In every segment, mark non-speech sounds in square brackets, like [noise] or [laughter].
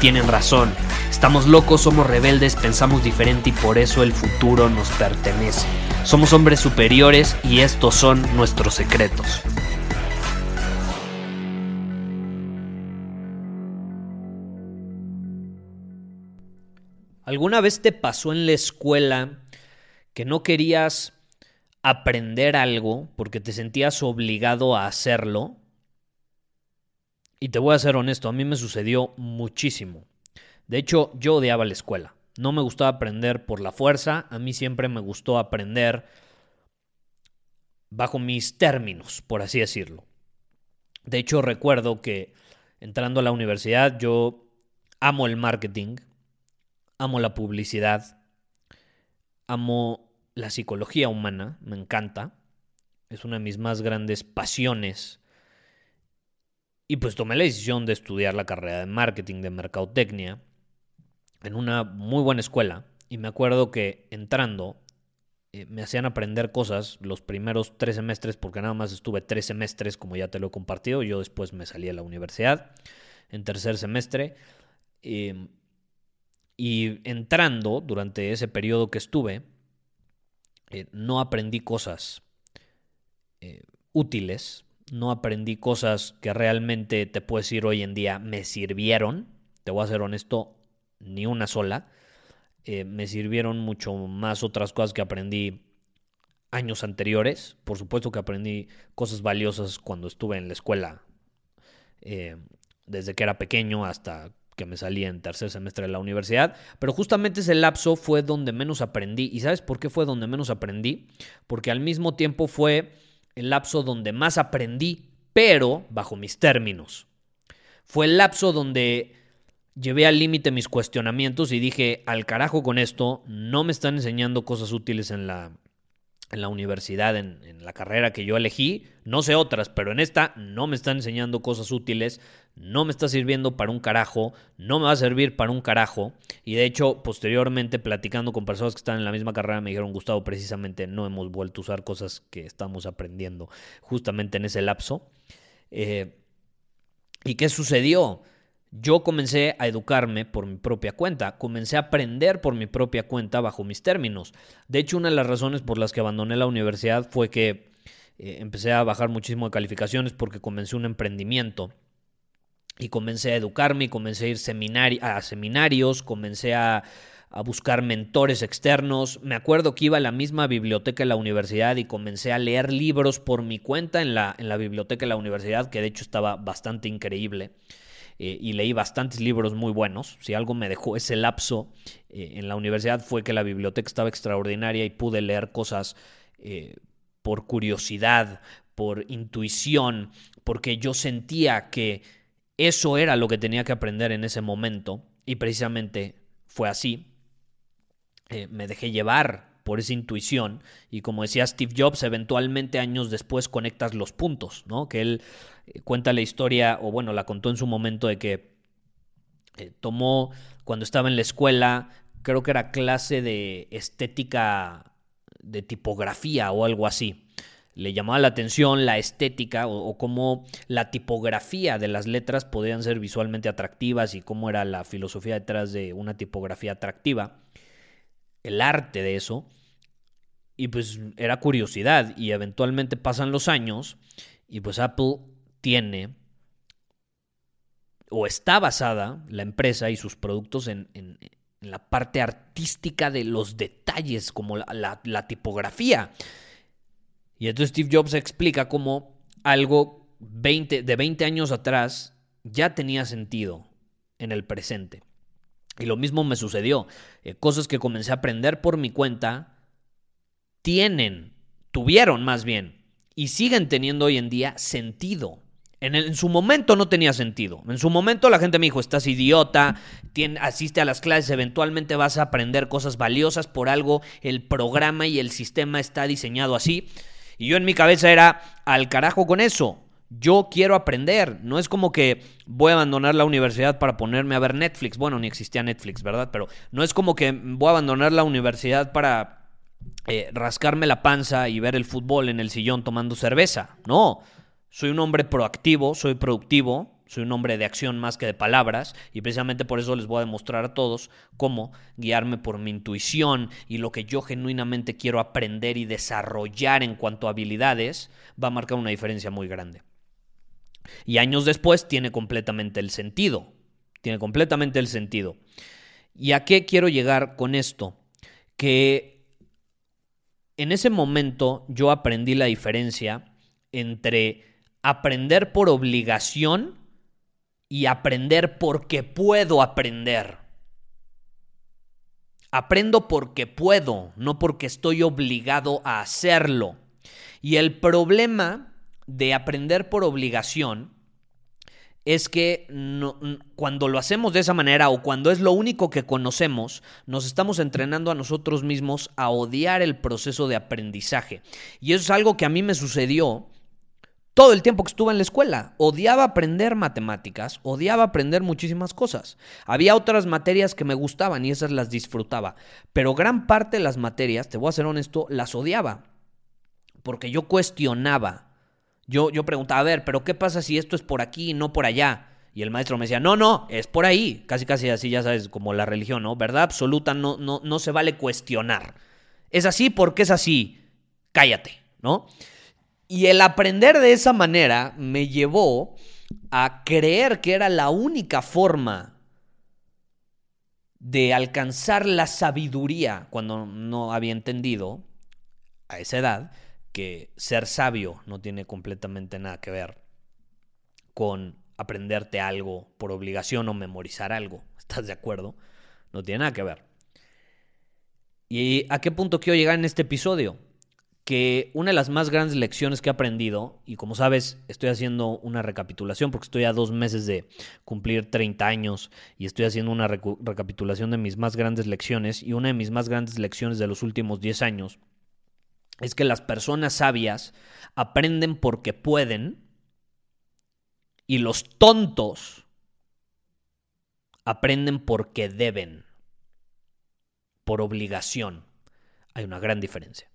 tienen razón. Estamos locos, somos rebeldes, pensamos diferente y por eso el futuro nos pertenece. Somos hombres superiores y estos son nuestros secretos. ¿Alguna vez te pasó en la escuela que no querías aprender algo porque te sentías obligado a hacerlo? Y te voy a ser honesto, a mí me sucedió muchísimo. De hecho, yo odiaba la escuela. No me gustaba aprender por la fuerza, a mí siempre me gustó aprender bajo mis términos, por así decirlo. De hecho, recuerdo que entrando a la universidad yo amo el marketing, amo la publicidad, amo la psicología humana, me encanta, es una de mis más grandes pasiones. Y pues tomé la decisión de estudiar la carrera de marketing, de mercadotecnia, en una muy buena escuela. Y me acuerdo que entrando eh, me hacían aprender cosas los primeros tres semestres, porque nada más estuve tres semestres, como ya te lo he compartido. Yo después me salí a la universidad en tercer semestre. Eh, y entrando durante ese periodo que estuve, eh, no aprendí cosas eh, útiles, no aprendí cosas que realmente te puedo decir hoy en día me sirvieron, te voy a ser honesto, ni una sola. Eh, me sirvieron mucho más otras cosas que aprendí años anteriores. Por supuesto que aprendí cosas valiosas cuando estuve en la escuela, desde que era pequeño hasta que me salí en tercer semestre de la universidad, pero justamente ese lapso fue donde menos aprendí. ¿Y sabes por qué fue donde menos aprendí? Porque al mismo tiempo fue el lapso donde más aprendí, pero bajo mis términos. Fue el lapso donde llevé al límite mis cuestionamientos y dije, al carajo con esto, no me están enseñando cosas útiles en la, en la universidad, en, la carrera que yo elegí, no sé otras, pero en esta no me están enseñando cosas útiles, no me está sirviendo para un carajo, no me va a servir para un carajo. Y de hecho, posteriormente, platicando con personas que están en la misma carrera, me dijeron, Gustavo, precisamente no hemos vuelto a usar cosas que estamos aprendiendo justamente en ese lapso. Eh, ¿Y qué sucedió? Yo comencé a educarme por mi propia cuenta, comencé a aprender por mi propia cuenta bajo mis términos. De hecho, una de las razones por las que abandoné la universidad fue que eh, empecé a bajar muchísimo de calificaciones porque comencé un emprendimiento y comencé a educarme y comencé a ir a seminarios, comencé a, buscar mentores externos. Me acuerdo que iba a la misma biblioteca de la universidad y comencé a leer libros por mi cuenta en la, en la biblioteca de la universidad, que de hecho estaba bastante increíble. Eh, y leí bastantes libros muy buenos. Si algo me dejó ese lapso eh, en la universidad fue que la biblioteca estaba extraordinaria y pude leer cosas eh, por curiosidad, por intuición, porque yo sentía que eso era lo que tenía que aprender en ese momento y precisamente fue así. Me dejé llevar por esa intuición y como decía Steve Jobs, eventualmente años después conectas los puntos, ¿no? Que él eh, cuenta la historia, o bueno, la contó en su momento de que eh, tomó cuando estaba en la escuela, creo que era clase de estética de tipografía o algo así le llamaba la atención la estética o, cómo la tipografía de las letras podían ser visualmente atractivas y cómo era la filosofía detrás de una tipografía atractiva, el arte de eso. Y pues era curiosidad y eventualmente pasan los años y pues Apple tiene o está basada la empresa y sus productos en, la parte artística de los detalles, como la tipografía. Y entonces Steve Jobs explica cómo algo 20, de 20 años atrás ya tenía sentido en el presente. Y lo mismo me sucedió. Eh, cosas que comencé a aprender por mi cuenta tienen, tuvieron más bien, y siguen teniendo hoy en día sentido. En, su momento no tenía sentido. En su momento la gente me dijo, estás idiota, asiste a las clases, eventualmente vas a aprender cosas valiosas por algo, el programa y el sistema está diseñado así. Y yo en mi cabeza era, al carajo con eso. Yo quiero aprender. No es como que voy a abandonar la universidad para ponerme a ver Netflix. Bueno, ni existía Netflix, ¿verdad? Pero no es como que voy a abandonar la universidad para eh, rascarme la panza y ver el fútbol en el sillón tomando cerveza. No. Soy un hombre proactivo, soy productivo, soy un hombre de acción más que de palabras y precisamente por eso les voy a demostrar a todos cómo guiarme por mi intuición y lo que yo genuinamente quiero aprender y desarrollar en cuanto a habilidades va a marcar una diferencia muy grande. Y años después tiene completamente el sentido, tiene completamente el sentido. ¿Y a qué quiero llegar con esto? Que en ese momento yo aprendí la diferencia entre aprender por obligación y aprender porque puedo aprender. Aprendo porque puedo, no porque estoy obligado a hacerlo. Y el problema de aprender por obligación es que cuando lo hacemos de esa manera o cuando es lo único que conocemos, nos estamos entrenando a nosotros mismos a odiar el proceso de aprendizaje. Y eso es algo que a mí me sucedió todo el tiempo que estuve en la escuela. Odiaba aprender matemáticas, odiaba aprender muchísimas cosas. Había otras materias que me gustaban y esas las disfrutaba, pero gran parte de las materias, te voy a ser honesto, las odiaba, porque yo cuestionaba. Yo, yo preguntaba, a ver, pero ¿qué pasa si esto es por aquí y no por allá? Y el maestro me decía, no, no, es por ahí. Casi, casi así, ya sabes, como la religión, ¿no? Verdad absoluta, no, no, no se vale cuestionar. Es así porque es así. Cállate, ¿no? Y el aprender de esa manera me llevó a creer que era la única forma de alcanzar la sabiduría cuando no había entendido a esa edad que ser sabio no tiene completamente nada que ver con aprenderte algo por obligación o memorizar algo. [laughs] ¿Estás de acuerdo? No tiene nada que ver. ¿Y a qué punto quiero llegar en este episodio? que una de las más grandes lecciones que he aprendido, y como sabes, estoy haciendo una recapitulación porque estoy a dos meses de cumplir 30 años y estoy haciendo una recapitulación de mis más grandes lecciones, y una de mis más grandes lecciones de los últimos 10 años es que las personas sabias aprenden porque pueden y los tontos aprenden porque deben, por obligación. Hay una gran diferencia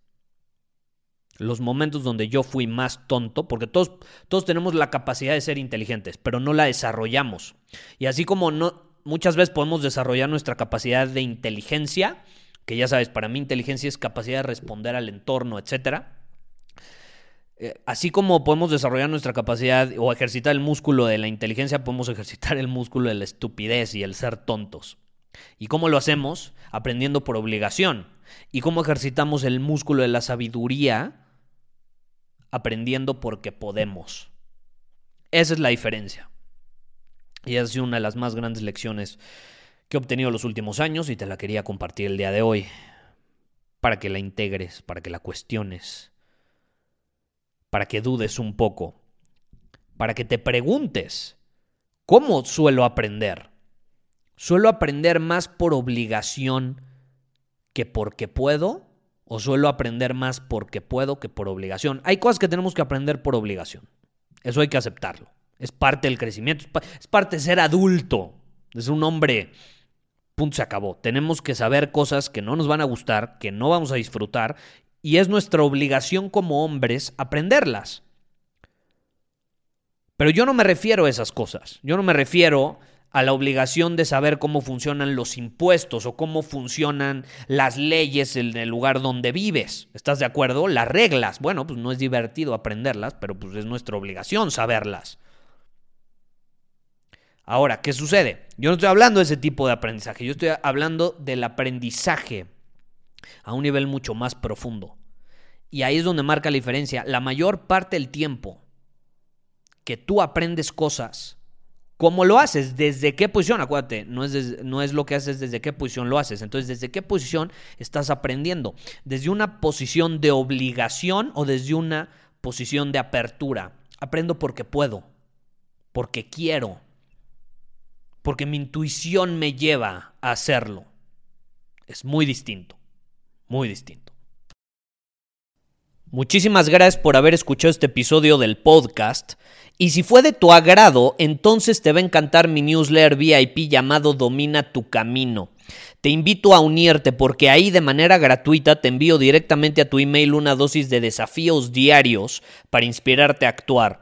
los momentos donde yo fui más tonto, porque todos, todos tenemos la capacidad de ser inteligentes, pero no la desarrollamos. Y así como no, muchas veces podemos desarrollar nuestra capacidad de inteligencia, que ya sabes, para mí inteligencia es capacidad de responder al entorno, etc. Eh, así como podemos desarrollar nuestra capacidad o ejercitar el músculo de la inteligencia, podemos ejercitar el músculo de la estupidez y el ser tontos. ¿Y cómo lo hacemos? Aprendiendo por obligación. ¿Y cómo ejercitamos el músculo de la sabiduría? aprendiendo porque podemos. Esa es la diferencia. Y ha sido una de las más grandes lecciones que he obtenido los últimos años y te la quería compartir el día de hoy para que la integres, para que la cuestiones, para que dudes un poco, para que te preguntes, ¿cómo suelo aprender? ¿Suelo aprender más por obligación que porque puedo? o suelo aprender más porque puedo que por obligación. Hay cosas que tenemos que aprender por obligación. Eso hay que aceptarlo. Es parte del crecimiento, es parte de ser adulto, es un hombre. Punto, se acabó. Tenemos que saber cosas que no nos van a gustar, que no vamos a disfrutar, y es nuestra obligación como hombres aprenderlas. Pero yo no me refiero a esas cosas. Yo no me refiero a la obligación de saber cómo funcionan los impuestos o cómo funcionan las leyes en el lugar donde vives. ¿Estás de acuerdo? Las reglas. Bueno, pues no es divertido aprenderlas, pero pues es nuestra obligación saberlas. Ahora, ¿qué sucede? Yo no estoy hablando de ese tipo de aprendizaje, yo estoy hablando del aprendizaje a un nivel mucho más profundo. Y ahí es donde marca la diferencia. La mayor parte del tiempo que tú aprendes cosas, ¿Cómo lo haces? ¿Desde qué posición? Acuérdate, no es, no es lo que haces desde qué posición lo haces. Entonces, ¿desde qué posición estás aprendiendo? ¿Desde una posición de obligación o desde una posición de apertura? Aprendo porque puedo, porque quiero, porque mi intuición me lleva a hacerlo. Es muy distinto, muy distinto. Muchísimas gracias por haber escuchado este episodio del podcast. Y si fue de tu agrado, entonces te va a encantar mi newsletter VIP llamado Domina tu Camino. Te invito a unirte porque ahí de manera gratuita te envío directamente a tu email una dosis de desafíos diarios para inspirarte a actuar.